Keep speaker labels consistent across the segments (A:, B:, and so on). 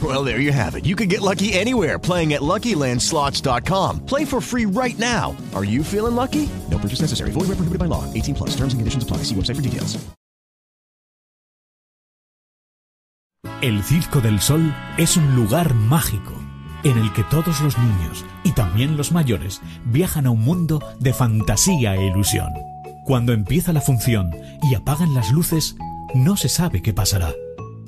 A: Well, there you have it. You can get lucky anywhere playing at LuckyLandSlots.com. Play for free right now. Are you feeling lucky? No purchase necessary. Void where prohibited by law. 18 plus. Terms and conditions apply. See website for details.
B: El Circo del Sol es un lugar mágico en el que todos los niños y también los mayores viajan a un mundo de fantasía e ilusión. Cuando empieza la función y apagan las luces, no se sabe qué pasará.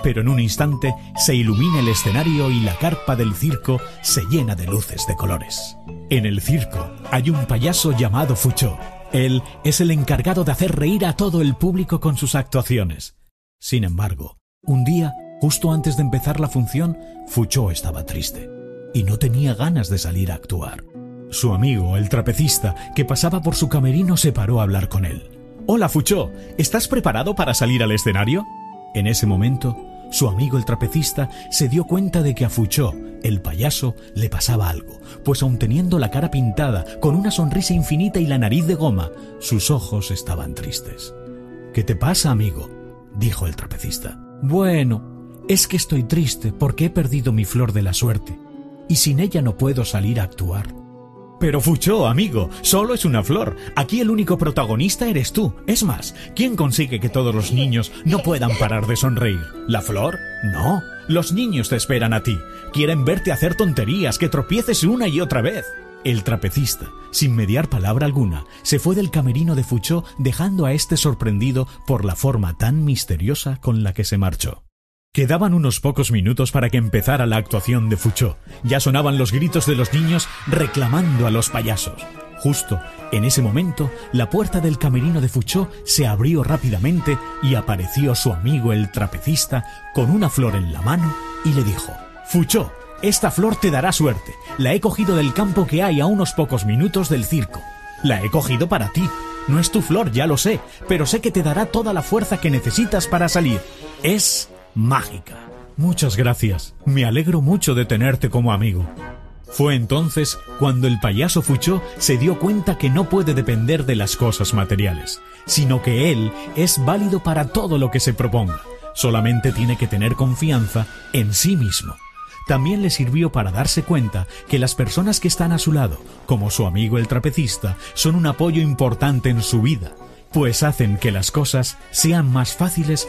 B: Pero en un instante se ilumina el escenario y la carpa del circo se llena de luces de colores. En el circo hay un payaso llamado Fucho. Él es el encargado de hacer reír a todo el público con sus actuaciones. Sin embargo, un día, justo antes de empezar la función, Fucho estaba triste y no tenía ganas de salir a actuar. Su amigo, el trapecista, que pasaba por su camerino, se paró a hablar con él. Hola, Fucho, ¿estás preparado para salir al escenario? En ese momento, su amigo el trapecista se dio cuenta de que a Fuchó, el payaso, le pasaba algo, pues aun teniendo la cara pintada, con una sonrisa infinita y la nariz de goma, sus ojos estaban tristes. ¿Qué te pasa, amigo? dijo el trapecista. Bueno, es que estoy triste porque he perdido mi flor de la suerte, y sin ella no puedo salir a actuar. Pero Fuchó, amigo, solo es una flor. Aquí el único protagonista eres tú. Es más, ¿quién consigue que todos los niños no puedan parar de sonreír? ¿La flor? No. Los niños te esperan a ti. Quieren verte hacer tonterías, que tropieces una y otra vez. El trapecista, sin mediar palabra alguna, se fue del camerino de Fuchó dejando a este sorprendido por la forma tan misteriosa con la que se marchó. Quedaban unos pocos minutos para que empezara la actuación de Fuchó. Ya sonaban los gritos de los niños reclamando a los payasos. Justo en ese momento, la puerta del camerino de Fuchó se abrió rápidamente y apareció su amigo el trapecista con una flor en la mano y le dijo, Fuchó, esta flor te dará suerte. La he cogido del campo que hay a unos pocos minutos del circo. La he cogido para ti. No es tu flor, ya lo sé, pero sé que te dará toda la fuerza que necesitas para salir. Es mágica. Muchas gracias. Me alegro mucho de tenerte como amigo. Fue entonces cuando el payaso Fuchó se dio cuenta que no puede depender de las cosas materiales, sino que él es válido para todo lo que se proponga. Solamente tiene que tener confianza en sí mismo. También le sirvió para darse cuenta que las personas que están a su lado, como su amigo el trapecista, son un apoyo importante en su vida, pues hacen que las cosas sean más fáciles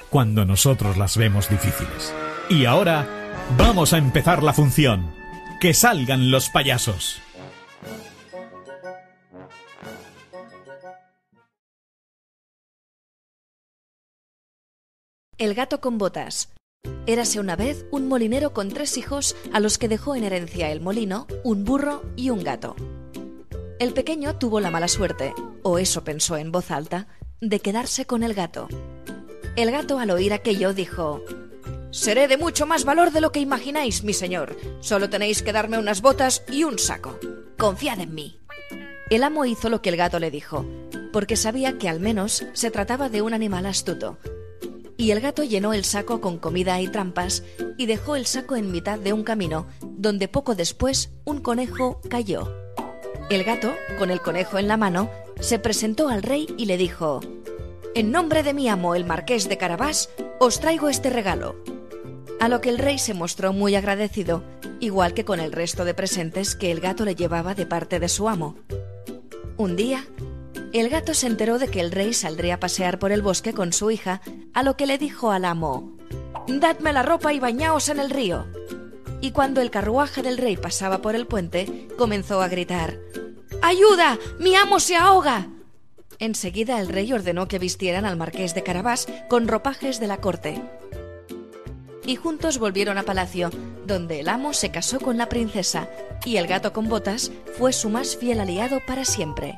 B: Cuando nosotros las vemos difíciles. Y ahora, vamos a empezar la función. Que salgan los payasos.
C: El gato con botas. Érase una vez un molinero con tres hijos a los que dejó en herencia el molino, un burro y un gato. El pequeño tuvo la mala suerte, o eso pensó en voz alta, de quedarse con el gato. El gato al oír aquello dijo, Seré de mucho más valor de lo que imagináis, mi señor. Solo tenéis que darme unas botas y un saco. Confiad en mí. El amo hizo lo que el gato le dijo, porque sabía que al menos se trataba de un animal astuto. Y el gato llenó el saco con comida y trampas y dejó el saco en mitad de un camino, donde poco después un conejo cayó. El gato, con el conejo en la mano, se presentó al rey y le dijo, En nombre de mi amo, el marqués de Carabás, os traigo este regalo. A lo que el rey se mostró muy agradecido, igual que con el resto de presentes que el gato le llevaba de parte de su amo. Un día, el gato se enteró de que el rey saldría a pasear por el bosque con su hija, a lo que le dijo al amo, Dadme la ropa y bañaos en el río. Y cuando el carruaje del rey pasaba por el puente, comenzó a gritar, ¡Ayuda! ¡Mi amo se ahoga! Enseguida el rey ordenó que vistieran al marqués de Carabás con ropajes de la corte. Y juntos volvieron a palacio, donde el amo se casó con la princesa y el gato con botas fue su más fiel aliado para siempre.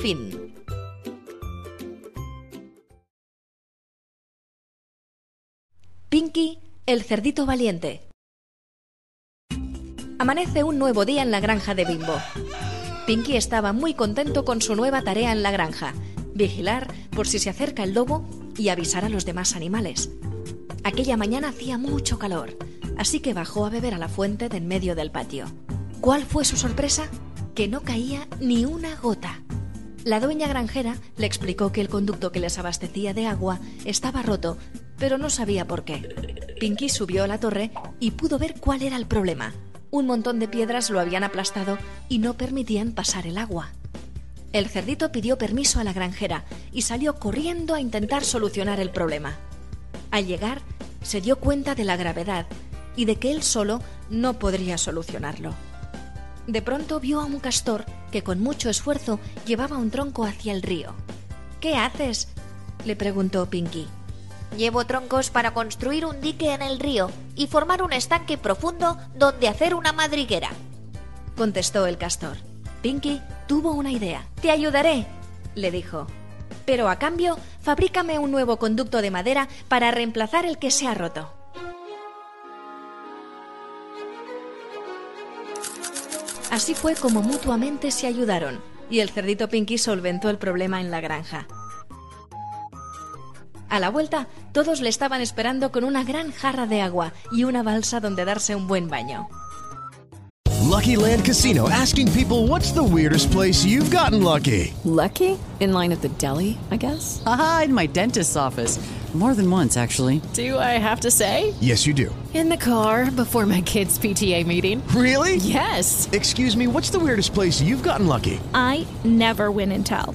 C: Fin. Pinky, el cerdito valiente. Amanece un nuevo día en la granja de Bimbo. Pinky estaba muy contento con su nueva tarea en la granja, vigilar por si se acerca el lobo y avisar a los demás animales. Aquella mañana hacía mucho calor, así que bajó a beber a la fuente de en medio del patio. ¿Cuál fue su sorpresa? Que no caía ni una gota. La dueña granjera le explicó que el conducto que les abastecía de agua estaba roto, pero no sabía por qué. Pinky subió a la torre y pudo ver cuál era el problema. Un montón de piedras lo habían aplastado y no permitían pasar el agua. El cerdito pidió permiso a la granjera y salió corriendo a intentar solucionar el problema. Al llegar, se dio cuenta de la gravedad y de que él solo no podría solucionarlo. De pronto vio a un castor que con mucho esfuerzo llevaba un tronco hacia el río. ¿Qué haces? le preguntó Pinky.
D: Llevo troncos para construir un dique en el río y formar un estanque profundo donde hacer una madriguera,
C: contestó el castor. Pinky tuvo una idea. Te ayudaré, le dijo. Pero a cambio, fabrícame un nuevo conducto de madera para reemplazar el que se ha roto. Así fue como mutuamente se ayudaron, y el cerdito Pinky solventó el problema en la granja. A la vuelta, todos le estaban esperando con una gran jarra de agua y una balsa donde darse un buen baño.
A: Lucky Land Casino asking people what's the weirdest place you've gotten lucky?
E: Lucky? In line at the deli, I guess?
F: Aha, in my dentist's office. More than once, actually.
E: Do I have to say?
A: Yes, you do.
E: In the car before my kids' PTA meeting.
A: Really?
E: Yes.
A: Excuse me, what's the weirdest place you've gotten lucky?
G: I never win and tell.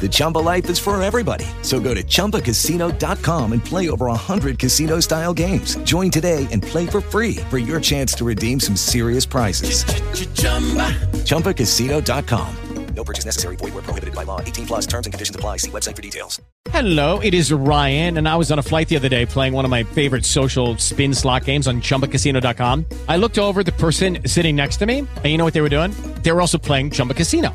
H: The Chumba life is for everybody. So go to ChumbaCasino.com and play over 100 casino style games. Join today and play for free for your chance to redeem some serious prizes. ChumbaCasino.com.
I: No purchase necessary. Void where prohibited by law. 18 plus terms and conditions apply. See website for details.
J: Hello, it is Ryan, and I was on a flight the other day playing one of my favorite social spin slot games on ChumbaCasino.com. I looked over at the person sitting next to me, and you know what they were doing? They were also playing Chumba Casino.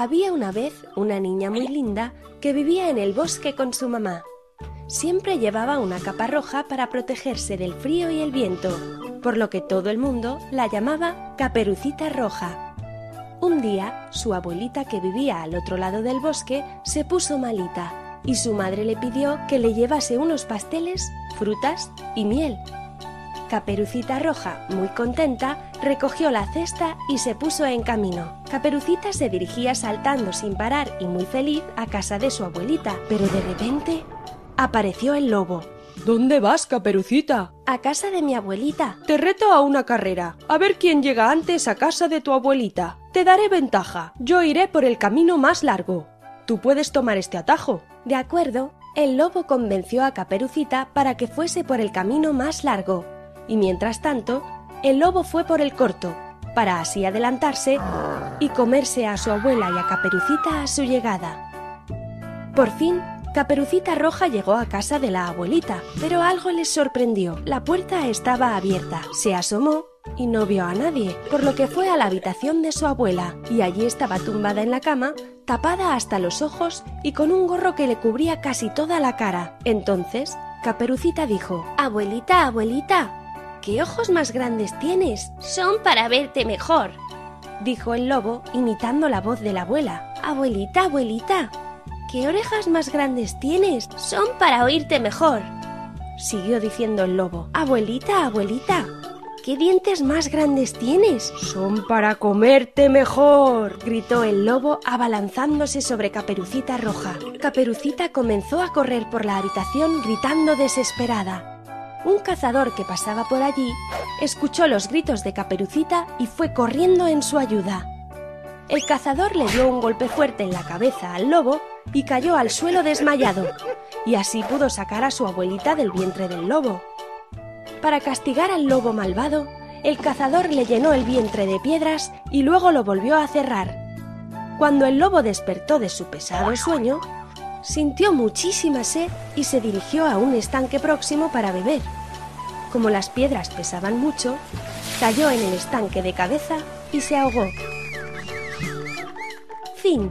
K: Había una vez una niña muy linda que vivía en el bosque con su mamá. Siempre llevaba una capa roja para protegerse del frío y el viento, por lo que todo el mundo la llamaba Caperucita Roja. Un día, su abuelita que vivía al otro lado del bosque se puso malita y su madre le pidió que le llevase unos pasteles, frutas y miel. Caperucita Roja, muy contenta, recogió la cesta y se puso en camino. Caperucita se dirigía saltando sin parar y muy feliz a casa de su abuelita, pero de repente apareció el lobo.
L: ¿Dónde vas, Caperucita?
K: A casa de mi abuelita.
L: Te reto a una carrera. A ver quién llega antes a casa de tu abuelita. Te daré ventaja. Yo iré por el camino más largo. Tú puedes tomar este atajo.
K: De acuerdo. El lobo convenció a Caperucita para que fuese por el camino más largo. Y mientras tanto, el lobo fue por el corto, para así adelantarse y comerse a su abuela y a Caperucita a su llegada. Por fin, Caperucita Roja llegó a casa de la abuelita, pero algo les sorprendió. La puerta estaba abierta. Se asomó y no vio a nadie, por lo que fue a la habitación de su abuela, y allí estaba tumbada en la cama, tapada hasta los ojos y con un gorro que le cubría casi toda la cara. Entonces, Caperucita dijo, Abuelita, abuelita, ¿qué ojos más grandes tienes?
M: Son para verte mejor,
K: dijo el lobo, imitando la voz de la abuela. Abuelita, abuelita, ¿Qué orejas más grandes tienes?
M: Son para oírte mejor.
K: Siguió diciendo el lobo. Abuelita, abuelita, ¿qué dientes más grandes tienes?
L: Son para comerte mejor.
K: gritó el lobo abalanzándose sobre Caperucita Roja. Caperucita comenzó a correr por la habitación gritando desesperada. Un cazador que pasaba por allí escuchó los gritos de Caperucita y fue corriendo en su ayuda. El cazador le dio un golpe fuerte en la cabeza al lobo y cayó al suelo desmayado, y así pudo sacar a su abuelita del vientre del lobo. Para castigar al lobo malvado, el cazador le llenó el vientre de piedras y luego lo volvió a cerrar. Cuando el lobo despertó de su pesado sueño, sintió muchísima sed y se dirigió a un estanque próximo para beber. Como las piedras pesaban mucho, cayó en el estanque de cabeza y se ahogó. Fin.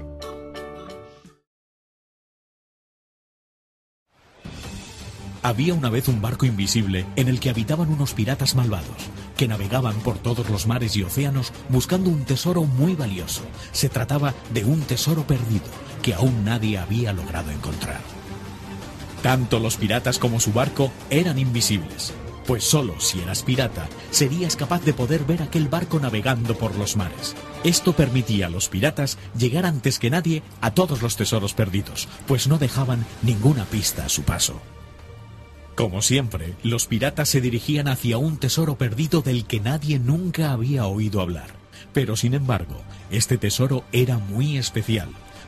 B: Había una vez un barco invisible en el que habitaban unos piratas malvados, que navegaban por todos los mares y océanos buscando un tesoro muy valioso. Se trataba de un tesoro perdido que aún nadie había logrado encontrar. Tanto los piratas como su barco eran invisibles, pues solo si eras pirata serías capaz de poder ver aquel barco navegando por los mares. Esto permitía a los piratas llegar antes que nadie a todos los tesoros perdidos, pues no dejaban ninguna pista a su paso. Como siempre, los piratas se dirigían hacia un tesoro perdido del que nadie nunca había oído hablar. Pero sin embargo, este tesoro era muy especial,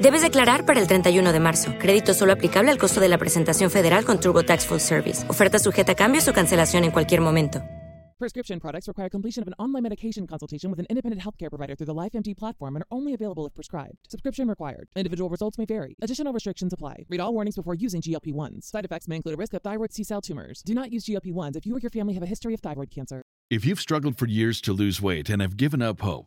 N: Debes declarar para el 31 de marzo. Crédito solo aplicable al costo de la presentación federal con Turbo Tax Full Service. Oferta sujeta a cambios o cancelación en cualquier momento.
O: Prescription products require completion of an online medication consultation with an independent healthcare provider through the LifeMD platform and are only available if prescribed. Subscription required. Individual results may vary. Additional restrictions apply. Read all warnings before using GLP-1s. Side effects may include a risk of thyroid C-cell tumors. Do not use GLP-1s if you or your family have a history of thyroid cancer.
P: If you've struggled for years to lose weight and have given up hope,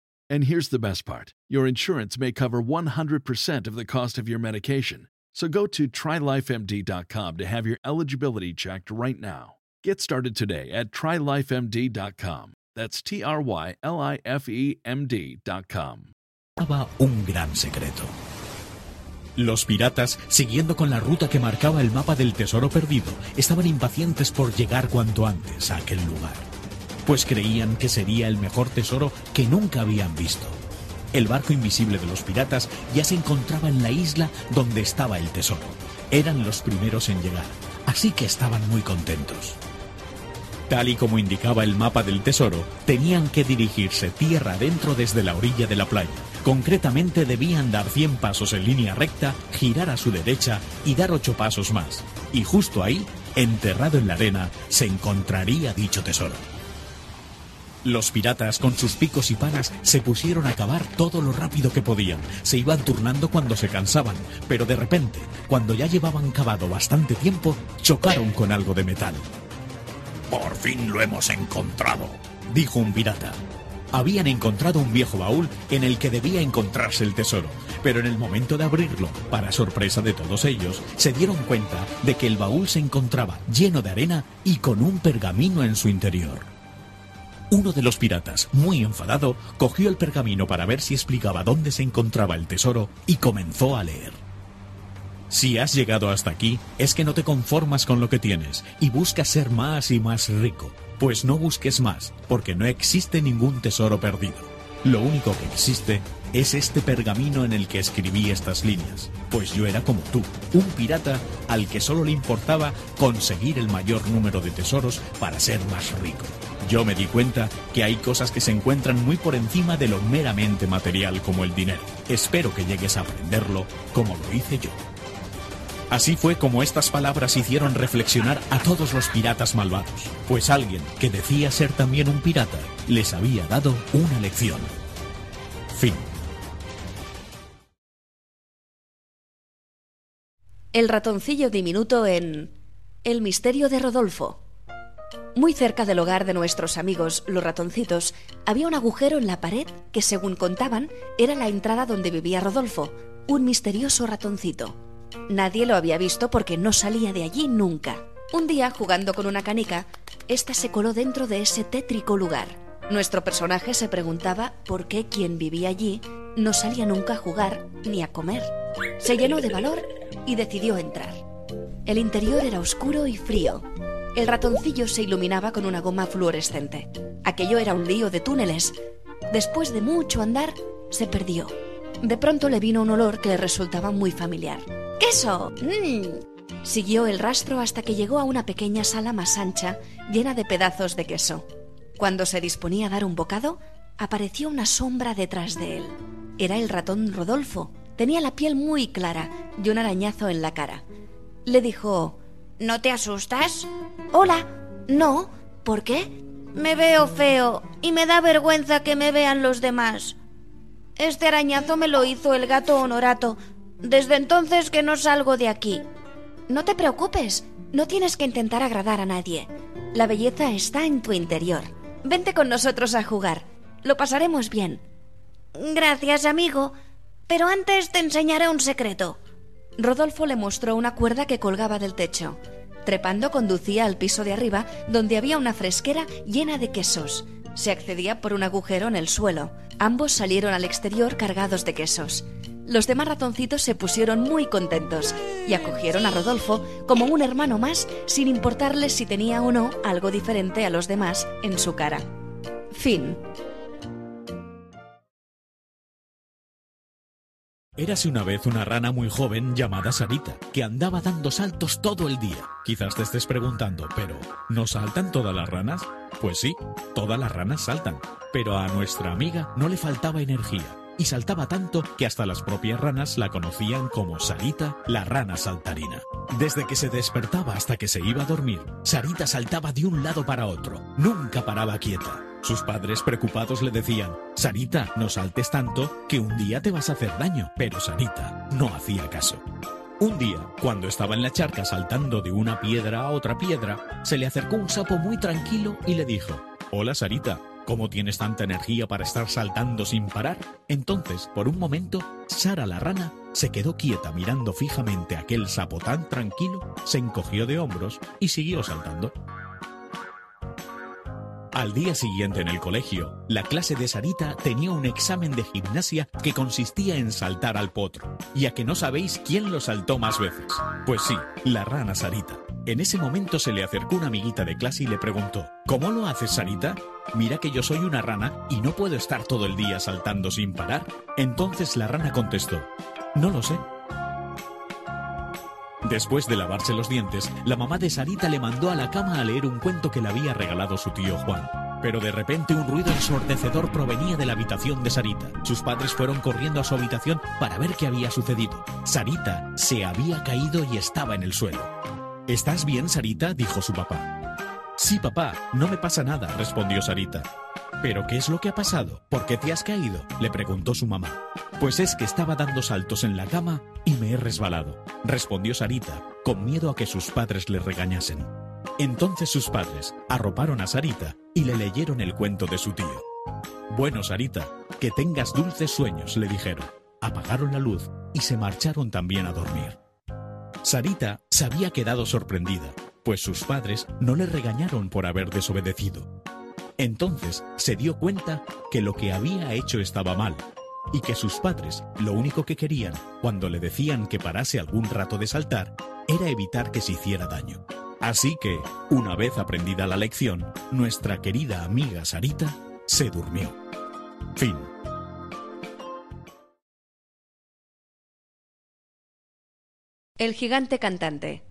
P: And here's the best part your insurance may cover 100% of the cost of your medication. So go to trylifemd.com to have your eligibility checked right now. Get started today at trylifemd.com. That's T R Y L I F E M D.com.
B: un gran secreto. Los piratas, siguiendo con la ruta que marcaba el mapa del tesoro perdido, estaban impacientes por llegar cuanto antes a aquel lugar. Pues creían que sería el mejor tesoro que nunca habían visto. El barco invisible de los piratas ya se encontraba en la isla donde estaba el tesoro. Eran los primeros en llegar, así que estaban muy contentos. Tal y como indicaba el mapa del tesoro, tenían que dirigirse tierra adentro desde la orilla de la playa. Concretamente debían dar 100 pasos en línea recta, girar a su derecha y dar 8 pasos más. Y justo ahí, enterrado en la arena, se encontraría dicho tesoro. Los piratas, con sus picos y palas, se pusieron a cavar todo lo rápido que podían. Se iban turnando cuando se cansaban, pero de repente, cuando ya llevaban cavado bastante tiempo, chocaron con algo de metal. Por fin lo hemos encontrado, dijo un pirata. Habían encontrado un viejo baúl en el que debía encontrarse el tesoro, pero en el momento de abrirlo, para sorpresa de todos ellos, se dieron cuenta de que el baúl se encontraba lleno de arena y con un pergamino en su interior. Uno de los piratas, muy enfadado, cogió el pergamino para ver si explicaba dónde se encontraba el tesoro y comenzó a leer. Si has llegado hasta aquí, es que no te conformas con lo que tienes y buscas ser más y más rico. Pues no busques más, porque no existe ningún tesoro perdido. Lo único que existe es este pergamino en el que escribí estas líneas. Pues yo era como tú, un pirata al que solo le importaba conseguir el mayor número de tesoros para ser más rico. Yo me di cuenta que hay cosas que se encuentran muy por encima de lo meramente material como el dinero. Espero que llegues a aprenderlo como lo hice yo. Así fue como estas palabras hicieron reflexionar a todos los piratas malvados, pues alguien que decía ser también un pirata les había dado una lección. Fin.
C: El ratoncillo diminuto en El misterio de Rodolfo. Muy cerca del hogar de nuestros amigos, los ratoncitos, había un agujero en la pared que, según contaban, era la entrada donde vivía Rodolfo, un misterioso ratoncito. Nadie lo había visto porque no salía de allí nunca. Un día, jugando con una canica, ésta se coló dentro de ese tétrico lugar. Nuestro personaje se preguntaba por qué quien vivía allí no salía nunca a jugar ni a comer. Se llenó de valor y decidió entrar. El interior era oscuro y frío. El ratoncillo se iluminaba con una goma fluorescente. Aquello era un lío de túneles. Después de mucho andar, se perdió. De pronto le vino un olor que le resultaba muy familiar. ¡Queso! ¡Mmm! Siguió el rastro hasta que llegó a una pequeña sala más ancha, llena de pedazos de queso. Cuando se disponía a dar un bocado, apareció una sombra detrás de él. Era el ratón Rodolfo. Tenía la piel muy clara y un arañazo en la cara. Le dijo
D: ¿No te asustas?
C: Hola. No. ¿Por qué?
D: Me veo feo y me da vergüenza que me vean los demás. Este arañazo me lo hizo el gato Honorato. Desde entonces que no salgo de aquí.
C: No te preocupes. No tienes que intentar agradar a nadie. La belleza está en tu interior. Vente con nosotros a jugar. Lo pasaremos bien.
D: Gracias, amigo. Pero antes te enseñaré un secreto.
C: Rodolfo le mostró una cuerda que colgaba del techo. Trepando conducía al piso de arriba, donde había una fresquera llena de quesos. Se accedía por un agujero en el suelo. Ambos salieron al exterior cargados de quesos. Los demás ratoncitos se pusieron muy contentos y acogieron a Rodolfo como un hermano más sin importarles si tenía o no algo diferente a los demás en su cara. Fin.
B: Érase una vez una rana muy joven llamada Sarita, que andaba dando saltos todo el día. Quizás te estés preguntando, pero ¿no saltan todas las ranas? Pues sí, todas las ranas saltan, pero a nuestra amiga no le faltaba energía y saltaba tanto que hasta las propias ranas la conocían como Sarita, la rana saltarina. Desde que se despertaba hasta que se iba a dormir, Sarita saltaba de un lado para otro, nunca paraba quieta. Sus padres preocupados le decían, Sarita, no saltes tanto que un día te vas a hacer daño, pero Sarita no hacía caso. Un día, cuando estaba en la charca saltando de una piedra a otra piedra, se le acercó un sapo muy tranquilo y le dijo, Hola Sarita, ¿Cómo tienes tanta energía para estar saltando sin parar? Entonces, por un momento, Sara la rana se quedó quieta mirando fijamente a aquel sapo tan tranquilo, se encogió de hombros y siguió saltando. Al día siguiente en el colegio, la clase de Sarita tenía un examen de gimnasia que consistía en saltar al potro. Y a que no sabéis quién lo saltó más veces. Pues sí, la rana Sarita. En ese momento se le acercó una amiguita de clase y le preguntó, ¿Cómo lo haces, Sarita? Mira que yo soy una rana y no puedo estar todo el día saltando sin parar. Entonces la rana contestó, No lo sé. Después de lavarse los dientes, la mamá de Sarita le mandó a la cama a leer un cuento que le había regalado su tío Juan. Pero de repente un ruido ensordecedor provenía de la habitación de Sarita. Sus padres fueron corriendo a su habitación para ver qué había sucedido. Sarita se había caído y estaba en el suelo. ¿Estás bien, Sarita? dijo su papá. Sí, papá, no me pasa nada, respondió Sarita. ¿Pero qué es lo que ha pasado? ¿Por qué te has caído? le preguntó su mamá. Pues es que estaba dando saltos en la cama y me he resbalado, respondió Sarita, con miedo a que sus padres le regañasen. Entonces sus padres arroparon a Sarita y le leyeron el cuento de su tío. Bueno, Sarita, que tengas dulces sueños, le dijeron. Apagaron la luz y se marcharon también a dormir. Sarita se había quedado sorprendida, pues sus padres no le regañaron por haber desobedecido. Entonces se dio cuenta que lo que había hecho estaba mal y que sus padres lo único que querían cuando le decían que parase algún rato de saltar era evitar que se hiciera daño. Así que, una vez aprendida la lección, nuestra querida amiga Sarita se durmió. Fin.
C: El gigante cantante.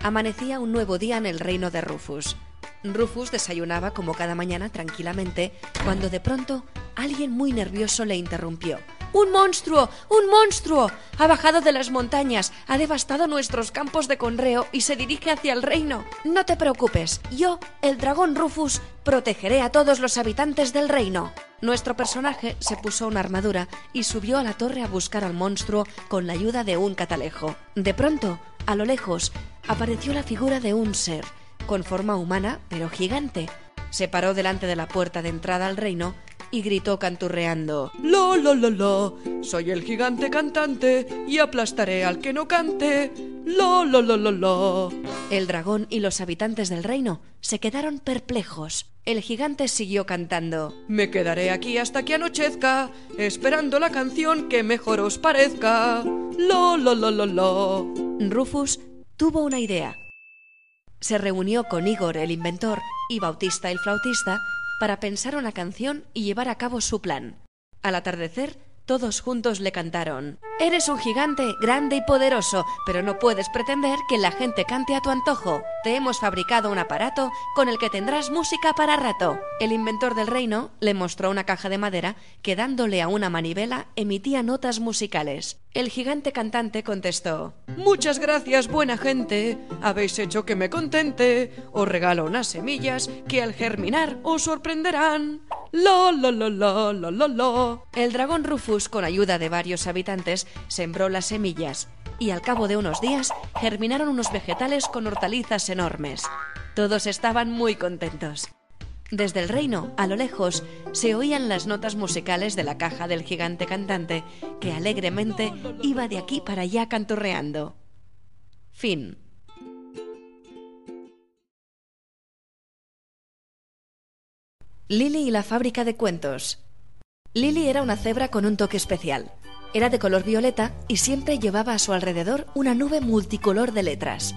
C: Amanecía un nuevo día en el reino de Rufus. Rufus desayunaba como cada mañana tranquilamente cuando de pronto alguien muy nervioso le interrumpió. ¡Un monstruo! ¡Un monstruo! Ha bajado de las montañas, ha devastado nuestros campos de conreo y se dirige hacia el reino. No te preocupes, yo, el dragón Rufus, protegeré a todos los habitantes del reino. Nuestro personaje se puso una armadura y subió a la torre a buscar al monstruo con la ayuda de un catalejo. De pronto, a lo lejos, apareció la figura de un ser, con forma humana pero gigante. Se paró delante de la puerta de entrada al reino y gritó canturreando
Q: La la la la, soy el gigante cantante y aplastaré al que no cante. La la la la la.
C: El dragón y los habitantes del reino se quedaron perplejos. El gigante siguió cantando
Q: Me quedaré aquí hasta que anochezca, esperando la canción que mejor os parezca. La la la la la.
C: Rufus tuvo una idea. Se reunió con Igor el inventor y Bautista el flautista para pensar una canción y llevar a cabo su plan. Al atardecer, todos juntos le cantaron Eres un gigante grande y poderoso, pero no puedes pretender que la gente cante a tu antojo. Te hemos fabricado un aparato con el que tendrás música para rato. El inventor del reino le mostró una caja de madera que dándole a una manivela emitía notas musicales. El gigante cantante contestó
Q: Muchas gracias, buena gente. Habéis hecho que me contente. Os regalo unas semillas que al germinar os sorprenderán. La la la la la la la.
C: El dragón Rufus, con ayuda de varios habitantes, sembró las semillas y al cabo de unos días germinaron unos vegetales con hortalizas enormes. Todos estaban muy contentos. Desde el reino, a lo lejos, se oían las notas musicales de la caja del gigante cantante, que alegremente iba de aquí para allá canturreando. Fin. Lily y la fábrica de cuentos. Lily era una cebra con un toque especial. Era de color violeta y siempre llevaba a su alrededor una nube multicolor de letras.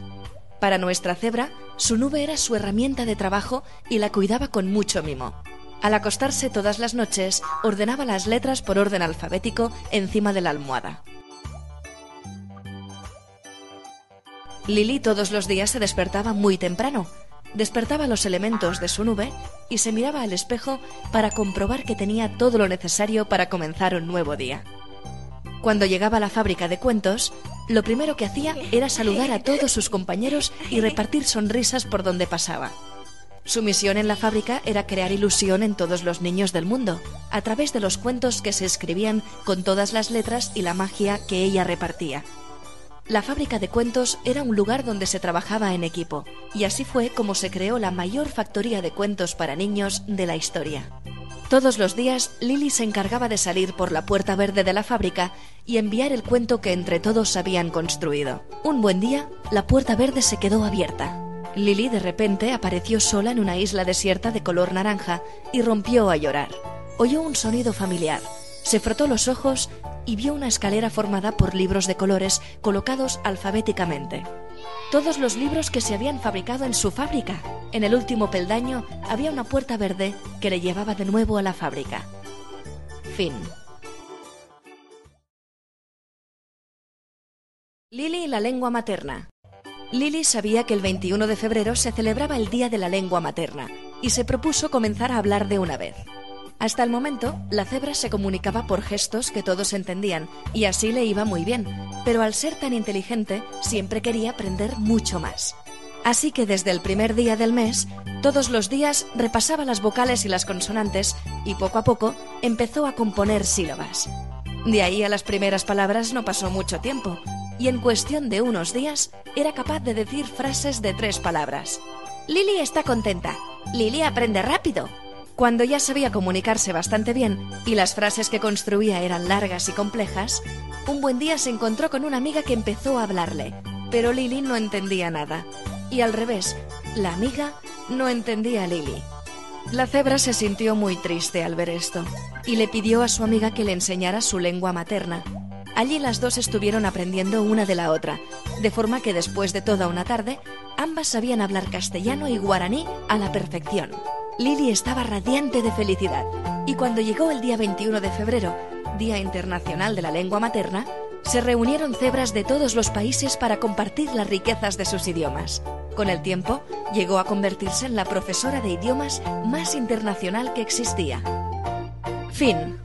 C: Para nuestra cebra, su nube era su herramienta de trabajo y la cuidaba con mucho mimo. Al acostarse todas las noches, ordenaba las letras por orden alfabético encima de la almohada. Lily todos los días se despertaba muy temprano, despertaba los elementos de su nube y se miraba al espejo para comprobar que tenía todo lo necesario para comenzar un nuevo día. Cuando llegaba a la fábrica de cuentos, lo primero que hacía era saludar a todos sus compañeros y repartir sonrisas por donde pasaba. Su misión en la fábrica era crear ilusión en todos los niños del mundo, a través de los cuentos que se escribían con todas las letras y la magia que ella repartía. La fábrica de cuentos era un lugar donde se trabajaba en equipo, y así fue como se creó la mayor factoría de cuentos para niños de la historia. Todos los días, Lily se encargaba de salir por la puerta verde de la fábrica y enviar el cuento que entre todos habían construido. Un buen día, la puerta verde se quedó abierta. Lily de repente apareció sola en una isla desierta de color naranja y rompió a llorar. Oyó un sonido familiar, se frotó los ojos y vio una escalera formada por libros de colores colocados alfabéticamente. Todos los libros que se habían fabricado en su fábrica. En el último peldaño había una puerta verde que le llevaba de nuevo a la fábrica. Fin. Lily y la lengua materna. Lily sabía que el 21 de febrero se celebraba el Día de la Lengua Materna y se propuso comenzar a hablar de una vez. Hasta el momento, la cebra se comunicaba por gestos que todos entendían y así le iba muy bien, pero al ser tan inteligente siempre quería aprender mucho más. Así que desde el primer día del mes, todos los días repasaba las vocales y las consonantes y poco a poco empezó a componer sílabas. De ahí a las primeras palabras no pasó mucho tiempo, y en cuestión de unos días era capaz de decir frases de tres palabras.
D: Lily está contenta. Lily aprende rápido.
C: Cuando ya sabía comunicarse bastante bien y las frases que construía eran largas y complejas, un buen día se encontró con una amiga que empezó a hablarle, pero Lily no entendía nada. Y al revés, la amiga no entendía a Lily. La cebra se sintió muy triste al ver esto y le pidió a su amiga que le enseñara su lengua materna. Allí las dos estuvieron aprendiendo una de la otra, de forma que después de toda una tarde, ambas sabían hablar castellano y guaraní a la perfección. Lily estaba radiante de felicidad y cuando llegó el día 21 de febrero, Día Internacional de la Lengua Materna, se reunieron cebras de todos los países para compartir las riquezas de sus idiomas. Con el tiempo, llegó a convertirse en la profesora de idiomas más internacional que existía. Fin.